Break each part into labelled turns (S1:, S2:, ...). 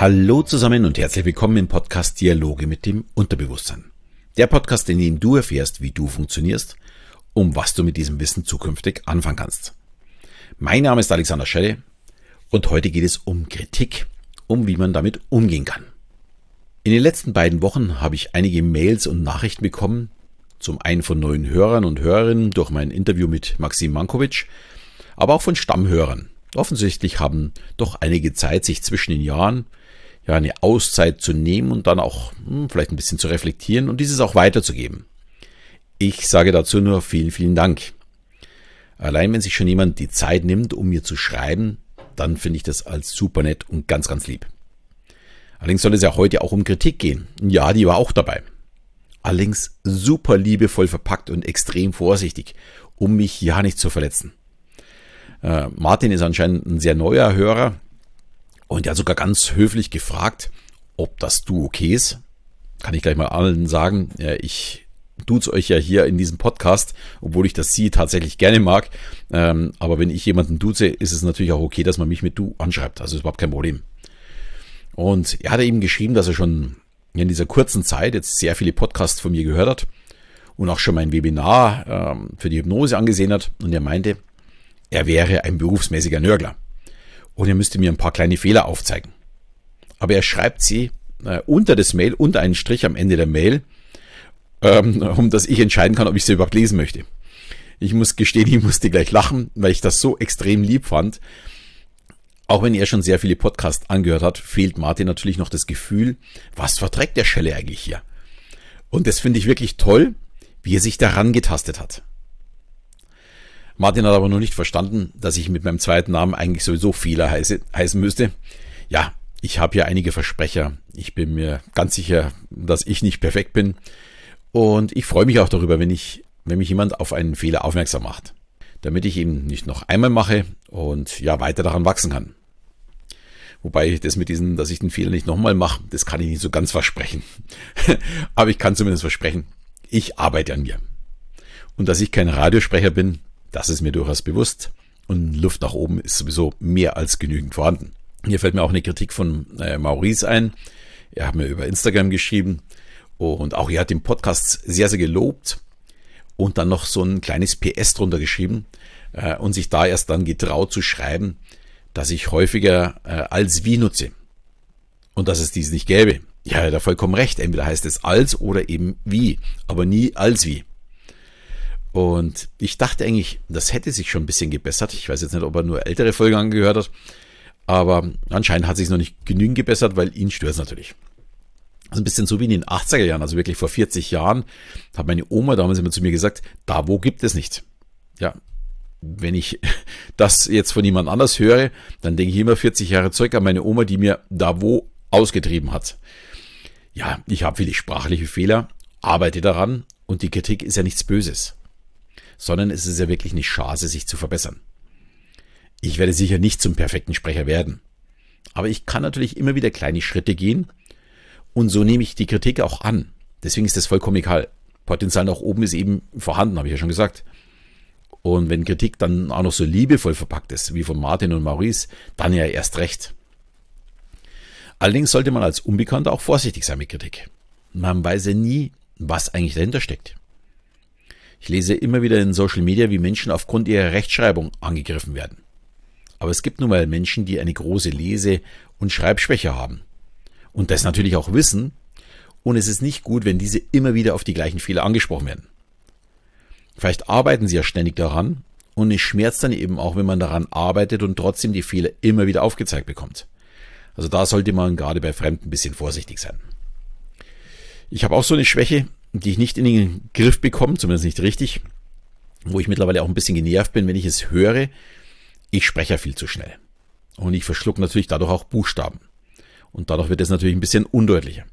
S1: Hallo zusammen und herzlich willkommen im Podcast Dialoge mit dem Unterbewusstsein. Der Podcast, in dem du erfährst, wie du funktionierst, um was du mit diesem Wissen zukünftig anfangen kannst. Mein Name ist Alexander Schelle und heute geht es um Kritik, um wie man damit umgehen kann. In den letzten beiden Wochen habe ich einige Mails und Nachrichten bekommen, zum einen von neuen Hörern und Hörerinnen durch mein Interview mit Maxim Mankovic, aber auch von Stammhörern. Offensichtlich haben doch einige Zeit, sich zwischen den Jahren ja eine Auszeit zu nehmen und dann auch hm, vielleicht ein bisschen zu reflektieren und dieses auch weiterzugeben. Ich sage dazu nur vielen, vielen Dank. Allein wenn sich schon jemand die Zeit nimmt, um mir zu schreiben, dann finde ich das als super nett und ganz, ganz lieb. Allerdings soll es ja heute auch um Kritik gehen. Ja, die war auch dabei. Allerdings super liebevoll verpackt und extrem vorsichtig, um mich ja nicht zu verletzen. Äh, Martin ist anscheinend ein sehr neuer Hörer und er hat sogar ganz höflich gefragt, ob das Du okay ist. Kann ich gleich mal allen sagen. Ich duze euch ja hier in diesem Podcast, obwohl ich das Sie tatsächlich gerne mag. Ähm, aber wenn ich jemanden duze, ist es natürlich auch okay, dass man mich mit Du anschreibt. Also ist überhaupt kein Problem. Und er hat eben geschrieben, dass er schon in dieser kurzen Zeit jetzt sehr viele Podcasts von mir gehört hat und auch schon mein Webinar ähm, für die Hypnose angesehen hat. Und er meinte, er wäre ein berufsmäßiger Nörgler und er müsste mir ein paar kleine Fehler aufzeigen. Aber er schreibt sie äh, unter das Mail, unter einen Strich am Ende der Mail, ähm, um dass ich entscheiden kann, ob ich sie überhaupt lesen möchte. Ich muss gestehen, ich musste gleich lachen, weil ich das so extrem lieb fand. Auch wenn er schon sehr viele Podcasts angehört hat, fehlt Martin natürlich noch das Gefühl, was verträgt der Schelle eigentlich hier? Und das finde ich wirklich toll, wie er sich daran getastet hat. Martin hat aber noch nicht verstanden, dass ich mit meinem zweiten Namen eigentlich sowieso Fehler heiße, heißen müsste. Ja, ich habe hier einige Versprecher. Ich bin mir ganz sicher, dass ich nicht perfekt bin. Und ich freue mich auch darüber, wenn ich, wenn mich jemand auf einen Fehler aufmerksam macht. Damit ich ihn nicht noch einmal mache und ja weiter daran wachsen kann. Wobei das mit diesen, dass ich den Fehler nicht nochmal mache, das kann ich nicht so ganz versprechen. Aber ich kann zumindest versprechen, ich arbeite an mir. Und dass ich kein Radiosprecher bin, das ist mir durchaus bewusst. Und Luft nach oben ist sowieso mehr als genügend vorhanden. Hier fällt mir auch eine Kritik von äh, Maurice ein. Er hat mir über Instagram geschrieben und auch er hat den Podcast sehr, sehr gelobt und dann noch so ein kleines PS drunter geschrieben äh, und sich da erst dann getraut zu schreiben, dass ich häufiger äh, als wie nutze und dass es dies nicht gäbe. Ja, er hat vollkommen recht. Entweder heißt es als oder eben wie, aber nie als wie. Und ich dachte eigentlich, das hätte sich schon ein bisschen gebessert. Ich weiß jetzt nicht, ob er nur ältere Folgen angehört hat. Aber anscheinend hat sich noch nicht genügend gebessert, weil ihn stört es natürlich. Also ein bisschen so wie in den 80er Jahren, also wirklich vor 40 Jahren, hat meine Oma damals immer zu mir gesagt, da wo gibt es nicht. Ja, wenn ich das jetzt von jemand anders höre, dann denke ich immer 40 Jahre zurück an meine Oma, die mir da wo ausgetrieben hat. Ja, ich habe viele sprachliche Fehler, arbeite daran und die Kritik ist ja nichts Böses sondern es ist ja wirklich eine Chance, sich zu verbessern. Ich werde sicher nicht zum perfekten Sprecher werden. Aber ich kann natürlich immer wieder kleine Schritte gehen und so nehme ich die Kritik auch an. Deswegen ist das vollkommen egal. Potenzial nach oben ist eben vorhanden, habe ich ja schon gesagt. Und wenn Kritik dann auch noch so liebevoll verpackt ist, wie von Martin und Maurice, dann ja erst recht. Allerdings sollte man als Unbekannter auch vorsichtig sein mit Kritik. Man weiß ja nie, was eigentlich dahinter steckt. Ich lese immer wieder in Social Media, wie Menschen aufgrund ihrer Rechtschreibung angegriffen werden. Aber es gibt nun mal Menschen, die eine große Lese- und Schreibschwäche haben. Und das natürlich auch wissen. Und es ist nicht gut, wenn diese immer wieder auf die gleichen Fehler angesprochen werden. Vielleicht arbeiten sie ja ständig daran und es schmerzt dann eben auch, wenn man daran arbeitet und trotzdem die Fehler immer wieder aufgezeigt bekommt. Also da sollte man gerade bei Fremden ein bisschen vorsichtig sein. Ich habe auch so eine Schwäche, die ich nicht in den Griff bekomme, zumindest nicht richtig, wo ich mittlerweile auch ein bisschen genervt bin, wenn ich es höre. Ich spreche ja viel zu schnell. Und ich verschluck natürlich dadurch auch Buchstaben. Und dadurch wird es natürlich ein bisschen undeutlicher.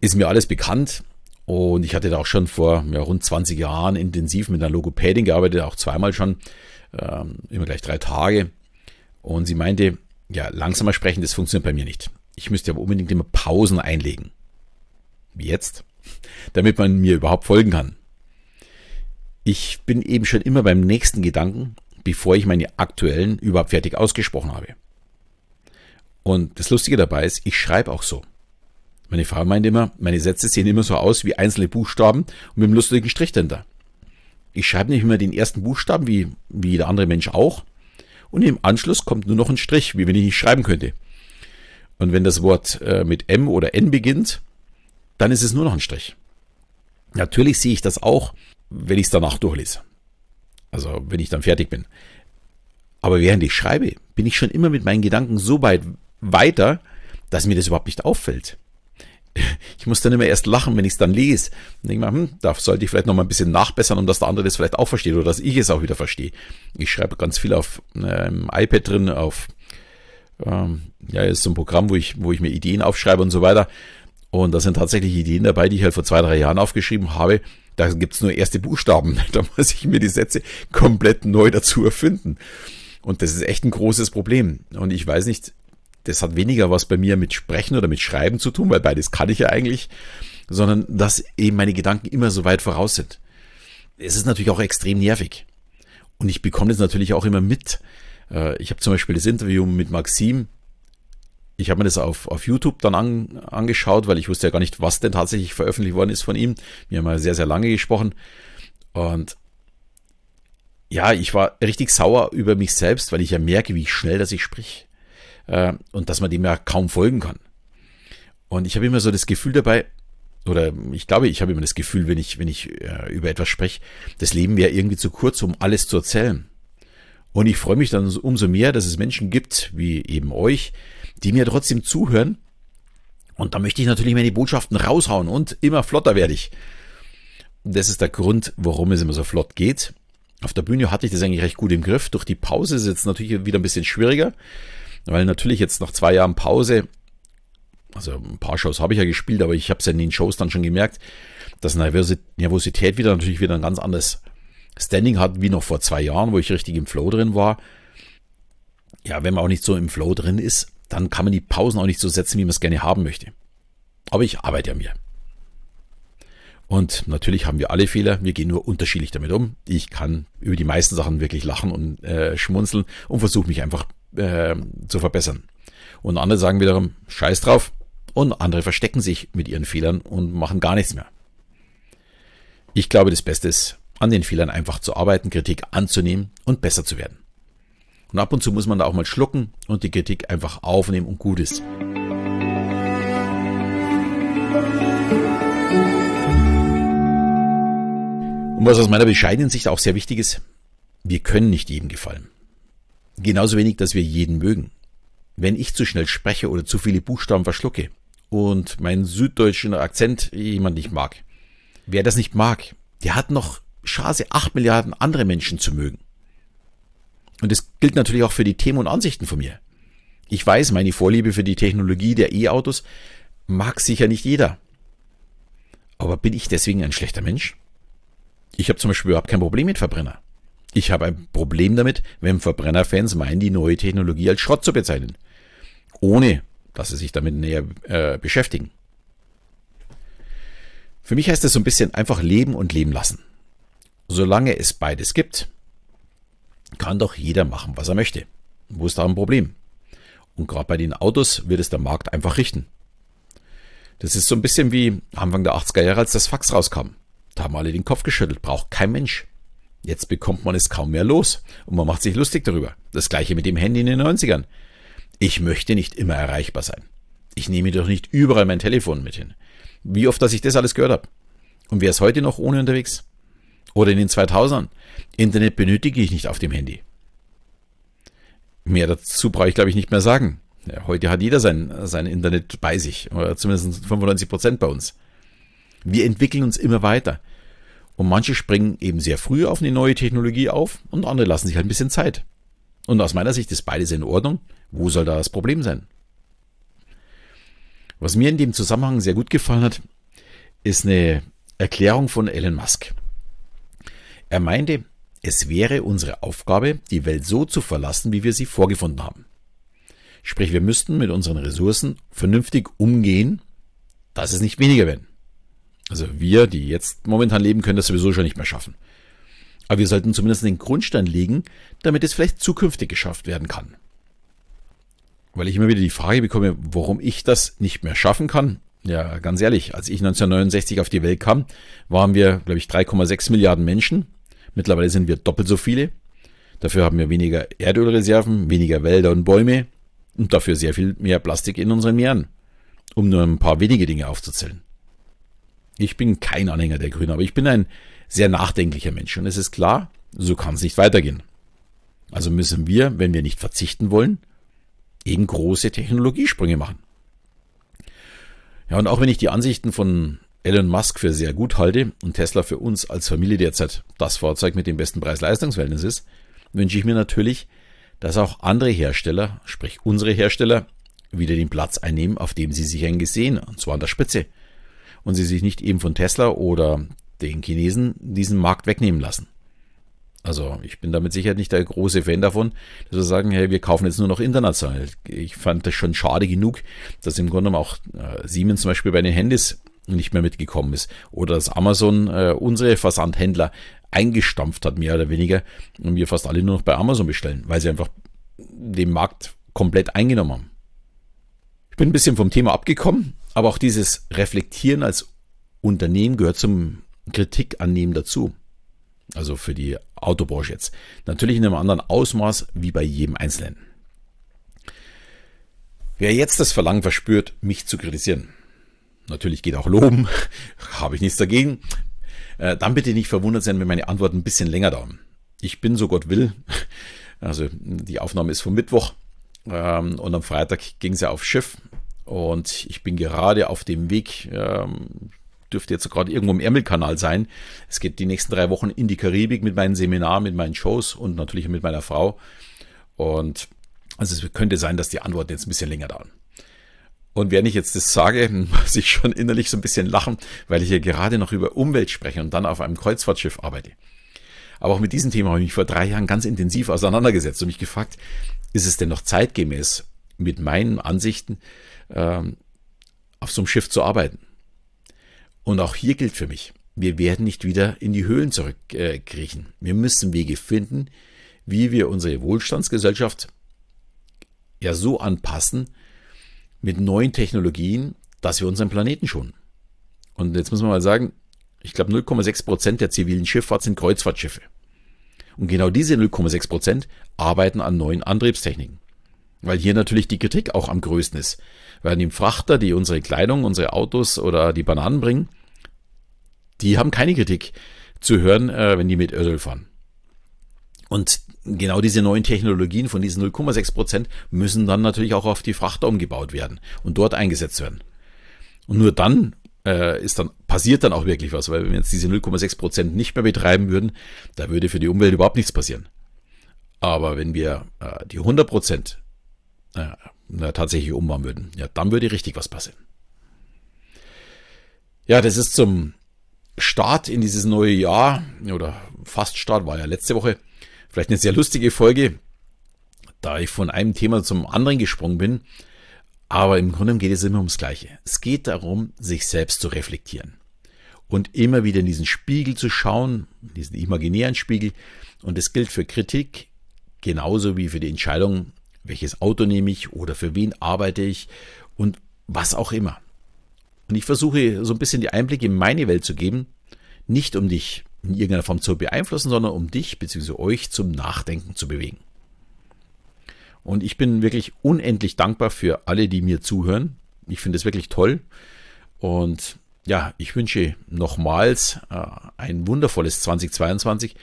S1: Ist mir alles bekannt. Und ich hatte da auch schon vor ja, rund 20 Jahren intensiv mit einer Logopädin gearbeitet, auch zweimal schon, ähm, immer gleich drei Tage. Und sie meinte, ja, langsamer sprechen, das funktioniert bei mir nicht. Ich müsste aber unbedingt immer Pausen einlegen. Wie jetzt? Damit man mir überhaupt folgen kann. Ich bin eben schon immer beim nächsten Gedanken, bevor ich meine aktuellen überhaupt fertig ausgesprochen habe. Und das Lustige dabei ist, ich schreibe auch so. Meine Frau meint immer, meine Sätze sehen immer so aus wie einzelne Buchstaben und mit einem lustigen Strich dahinter. Ich schreibe nicht immer den ersten Buchstaben, wie, wie jeder andere Mensch auch. Und im Anschluss kommt nur noch ein Strich, wie wenn ich nicht schreiben könnte. Und wenn das Wort äh, mit M oder N beginnt, dann ist es nur noch ein Strich. Natürlich sehe ich das auch, wenn ich es danach durchlese. Also wenn ich dann fertig bin. Aber während ich schreibe, bin ich schon immer mit meinen Gedanken so weit weiter, dass mir das überhaupt nicht auffällt. Ich muss dann immer erst lachen, wenn ich es dann lese. Und denke mal, hm, da sollte ich vielleicht noch mal ein bisschen nachbessern, um dass der andere das vielleicht auch versteht oder dass ich es auch wieder verstehe. Ich schreibe ganz viel auf ähm, iPad drin, auf ähm, ja, ist so ein Programm, wo ich, wo ich mir Ideen aufschreibe und so weiter. Und da sind tatsächlich Ideen dabei, die ich halt vor zwei, drei Jahren aufgeschrieben habe. Da gibt's nur erste Buchstaben. Da muss ich mir die Sätze komplett neu dazu erfinden. Und das ist echt ein großes Problem. Und ich weiß nicht, das hat weniger was bei mir mit Sprechen oder mit Schreiben zu tun, weil beides kann ich ja eigentlich, sondern dass eben meine Gedanken immer so weit voraus sind. Es ist natürlich auch extrem nervig. Und ich bekomme das natürlich auch immer mit. Äh, ich habe zum Beispiel das Interview mit Maxim. Ich habe mir das auf, auf YouTube dann an, angeschaut, weil ich wusste ja gar nicht, was denn tatsächlich veröffentlicht worden ist von ihm. Wir haben ja sehr, sehr lange gesprochen. Und ja, ich war richtig sauer über mich selbst, weil ich ja merke, wie schnell dass ich sprich äh, und dass man dem ja kaum folgen kann. Und ich habe immer so das Gefühl dabei, oder ich glaube, ich habe immer das Gefühl, wenn ich, wenn ich äh, über etwas spreche, das Leben wäre irgendwie zu kurz, um alles zu erzählen. Und ich freue mich dann umso mehr, dass es Menschen gibt, wie eben euch, die mir trotzdem zuhören. Und da möchte ich natürlich meine Botschaften raushauen und immer flotter werde ich. Das ist der Grund, warum es immer so flott geht. Auf der Bühne hatte ich das eigentlich recht gut im Griff. Durch die Pause ist es jetzt natürlich wieder ein bisschen schwieriger, weil natürlich jetzt nach zwei Jahren Pause, also ein paar Shows habe ich ja gespielt, aber ich habe es ja in den Shows dann schon gemerkt, dass Nervosität wieder natürlich wieder ein ganz anderes Standing hat wie noch vor zwei Jahren, wo ich richtig im Flow drin war. Ja, wenn man auch nicht so im Flow drin ist, dann kann man die Pausen auch nicht so setzen, wie man es gerne haben möchte. Aber ich arbeite an mir. Und natürlich haben wir alle Fehler, wir gehen nur unterschiedlich damit um. Ich kann über die meisten Sachen wirklich lachen und äh, schmunzeln und versuche mich einfach äh, zu verbessern. Und andere sagen wiederum, scheiß drauf. Und andere verstecken sich mit ihren Fehlern und machen gar nichts mehr. Ich glaube, das Beste ist, an den Fehlern einfach zu arbeiten, Kritik anzunehmen und besser zu werden. Und ab und zu muss man da auch mal schlucken und die Kritik einfach aufnehmen und gut ist. Und was aus meiner bescheidenen Sicht auch sehr wichtig ist, wir können nicht jedem gefallen. Genauso wenig, dass wir jeden mögen. Wenn ich zu schnell spreche oder zu viele Buchstaben verschlucke und meinen süddeutschen Akzent jemand nicht mag, wer das nicht mag, der hat noch Chance, acht Milliarden andere Menschen zu mögen. Und das gilt natürlich auch für die Themen und Ansichten von mir. Ich weiß, meine Vorliebe für die Technologie der E-Autos mag sicher nicht jeder. Aber bin ich deswegen ein schlechter Mensch? Ich habe zum Beispiel überhaupt kein Problem mit Verbrenner. Ich habe ein Problem damit, wenn Verbrennerfans meinen, die neue Technologie als Schrott zu bezeichnen. Ohne, dass sie sich damit näher äh, beschäftigen. Für mich heißt das so ein bisschen einfach leben und leben lassen. Solange es beides gibt, kann doch jeder machen, was er möchte. Wo ist da ein Problem? Und gerade bei den Autos wird es der Markt einfach richten. Das ist so ein bisschen wie Anfang der 80er Jahre, als das Fax rauskam. Da haben alle den Kopf geschüttelt, braucht kein Mensch. Jetzt bekommt man es kaum mehr los und man macht sich lustig darüber. Das gleiche mit dem Handy in den 90ern. Ich möchte nicht immer erreichbar sein. Ich nehme doch nicht überall mein Telefon mit hin. Wie oft, dass ich das alles gehört habe. Und wer ist heute noch ohne unterwegs? Oder in den 2000ern? Internet benötige ich nicht auf dem Handy. Mehr dazu brauche ich, glaube ich, nicht mehr sagen. Heute hat jeder sein, sein Internet bei sich, oder zumindest 95 Prozent bei uns. Wir entwickeln uns immer weiter. Und manche springen eben sehr früh auf eine neue Technologie auf und andere lassen sich halt ein bisschen Zeit. Und aus meiner Sicht ist beides in Ordnung. Wo soll da das Problem sein? Was mir in dem Zusammenhang sehr gut gefallen hat, ist eine Erklärung von Elon Musk. Er meinte, es wäre unsere Aufgabe, die Welt so zu verlassen, wie wir sie vorgefunden haben. Sprich, wir müssten mit unseren Ressourcen vernünftig umgehen, dass es nicht weniger werden. Also wir, die jetzt momentan leben, können das sowieso schon nicht mehr schaffen. Aber wir sollten zumindest den Grundstein legen, damit es vielleicht zukünftig geschafft werden kann. weil ich immer wieder die Frage bekomme, warum ich das nicht mehr schaffen kann. Ja, ganz ehrlich, als ich 1969 auf die Welt kam, waren wir, glaube ich, 3,6 Milliarden Menschen. Mittlerweile sind wir doppelt so viele. Dafür haben wir weniger Erdölreserven, weniger Wälder und Bäume und dafür sehr viel mehr Plastik in unseren Meeren, um nur ein paar wenige Dinge aufzuzählen. Ich bin kein Anhänger der Grünen, aber ich bin ein sehr nachdenklicher Mensch und es ist klar, so kann es nicht weitergehen. Also müssen wir, wenn wir nicht verzichten wollen, eben große Technologiesprünge machen. Ja, und auch wenn ich die Ansichten von Elon Musk für sehr gut halte und Tesla für uns als Familie derzeit das Fahrzeug mit dem besten Preis-Leistungs-Verhältnis ist, wünsche ich mir natürlich, dass auch andere Hersteller, sprich unsere Hersteller, wieder den Platz einnehmen, auf dem sie sich eigentlich sehen, und zwar an der Spitze. Und sie sich nicht eben von Tesla oder den Chinesen diesen Markt wegnehmen lassen. Also ich bin damit sicher nicht der große Fan davon, dass wir sagen, hey, wir kaufen jetzt nur noch international. Ich fand das schon schade genug, dass im Grunde auch äh, Siemens zum Beispiel bei den Handys nicht mehr mitgekommen ist. Oder dass Amazon äh, unsere Versandhändler eingestampft hat, mehr oder weniger, und wir fast alle nur noch bei Amazon bestellen, weil sie einfach den Markt komplett eingenommen haben. Ich bin ein bisschen vom Thema abgekommen, aber auch dieses Reflektieren als Unternehmen gehört zum Kritik annehmen dazu. Also für die Autobranche jetzt. Natürlich in einem anderen Ausmaß wie bei jedem Einzelnen. Wer jetzt das Verlangen verspürt, mich zu kritisieren, natürlich geht auch loben, habe ich nichts dagegen, äh, dann bitte nicht verwundert sein, wenn meine Antworten ein bisschen länger dauern. Ich bin, so Gott will, also die Aufnahme ist vom Mittwoch ähm, und am Freitag ging ja aufs Schiff und ich bin gerade auf dem Weg, ähm, dürfte jetzt gerade irgendwo im Ärmelkanal sein. Es geht die nächsten drei Wochen in die Karibik mit meinen Seminaren, mit meinen Shows und natürlich mit meiner Frau. Und also es könnte sein, dass die Antworten jetzt ein bisschen länger dauern. Und wenn ich jetzt das sage, muss ich schon innerlich so ein bisschen lachen, weil ich hier gerade noch über Umwelt spreche und dann auf einem Kreuzfahrtschiff arbeite. Aber auch mit diesem Thema habe ich mich vor drei Jahren ganz intensiv auseinandergesetzt und mich gefragt, ist es denn noch zeitgemäß, mit meinen Ansichten ähm, auf so einem Schiff zu arbeiten? Und auch hier gilt für mich, wir werden nicht wieder in die Höhlen zurückkriechen. Äh, wir müssen Wege finden, wie wir unsere Wohlstandsgesellschaft ja so anpassen mit neuen Technologien, dass wir unseren Planeten schonen. Und jetzt muss man mal sagen, ich glaube 0,6 Prozent der zivilen Schifffahrt sind Kreuzfahrtschiffe. Und genau diese 0,6 Prozent arbeiten an neuen Antriebstechniken. Weil hier natürlich die Kritik auch am größten ist. Weil die Frachter, die unsere Kleidung, unsere Autos oder die Bananen bringen, die haben keine Kritik zu hören, äh, wenn die mit Öl fahren. Und genau diese neuen Technologien von diesen 0,6 Prozent müssen dann natürlich auch auf die Frachter umgebaut werden und dort eingesetzt werden. Und nur dann äh, ist dann passiert dann auch wirklich was, weil wenn wir jetzt diese 0,6 Prozent nicht mehr betreiben würden, da würde für die Umwelt überhaupt nichts passieren. Aber wenn wir äh, die 100 Prozent äh, tatsächlich umbauen würden, ja, dann würde richtig was passieren. Ja, das ist zum Start in dieses neue Jahr oder fast Start war ja letzte Woche vielleicht eine sehr lustige Folge, da ich von einem Thema zum anderen gesprungen bin. Aber im Grunde geht es immer ums Gleiche. Es geht darum, sich selbst zu reflektieren und immer wieder in diesen Spiegel zu schauen, diesen imaginären Spiegel. Und das gilt für Kritik genauso wie für die Entscheidung, welches Auto nehme ich oder für wen arbeite ich und was auch immer. Und ich versuche so ein bisschen die Einblicke in meine Welt zu geben, nicht um dich in irgendeiner Form zu beeinflussen, sondern um dich bzw. euch zum Nachdenken zu bewegen. Und ich bin wirklich unendlich dankbar für alle, die mir zuhören. Ich finde es wirklich toll. Und ja, ich wünsche nochmals äh, ein wundervolles 2022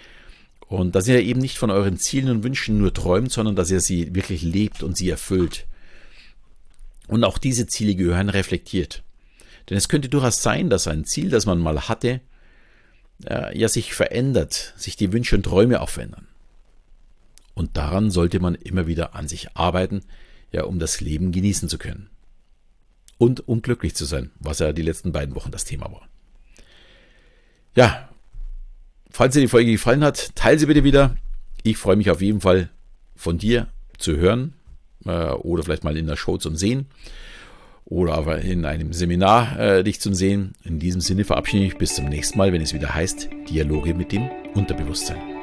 S1: und dass ihr eben nicht von euren Zielen und Wünschen nur träumt, sondern dass ihr sie wirklich lebt und sie erfüllt. Und auch diese Ziele gehören reflektiert. Denn es könnte durchaus sein, dass ein Ziel, das man mal hatte, äh, ja sich verändert, sich die Wünsche und Träume auch verändern. Und daran sollte man immer wieder an sich arbeiten, ja, um das Leben genießen zu können. Und um glücklich zu sein, was ja die letzten beiden Wochen das Thema war. Ja, falls dir die Folge gefallen hat, teile sie bitte wieder. Ich freue mich auf jeden Fall von dir zu hören äh, oder vielleicht mal in der Show zum Sehen oder aber in einem Seminar äh, dich zum Sehen. In diesem Sinne verabschiede ich mich bis zum nächsten Mal, wenn es wieder heißt Dialoge mit dem Unterbewusstsein.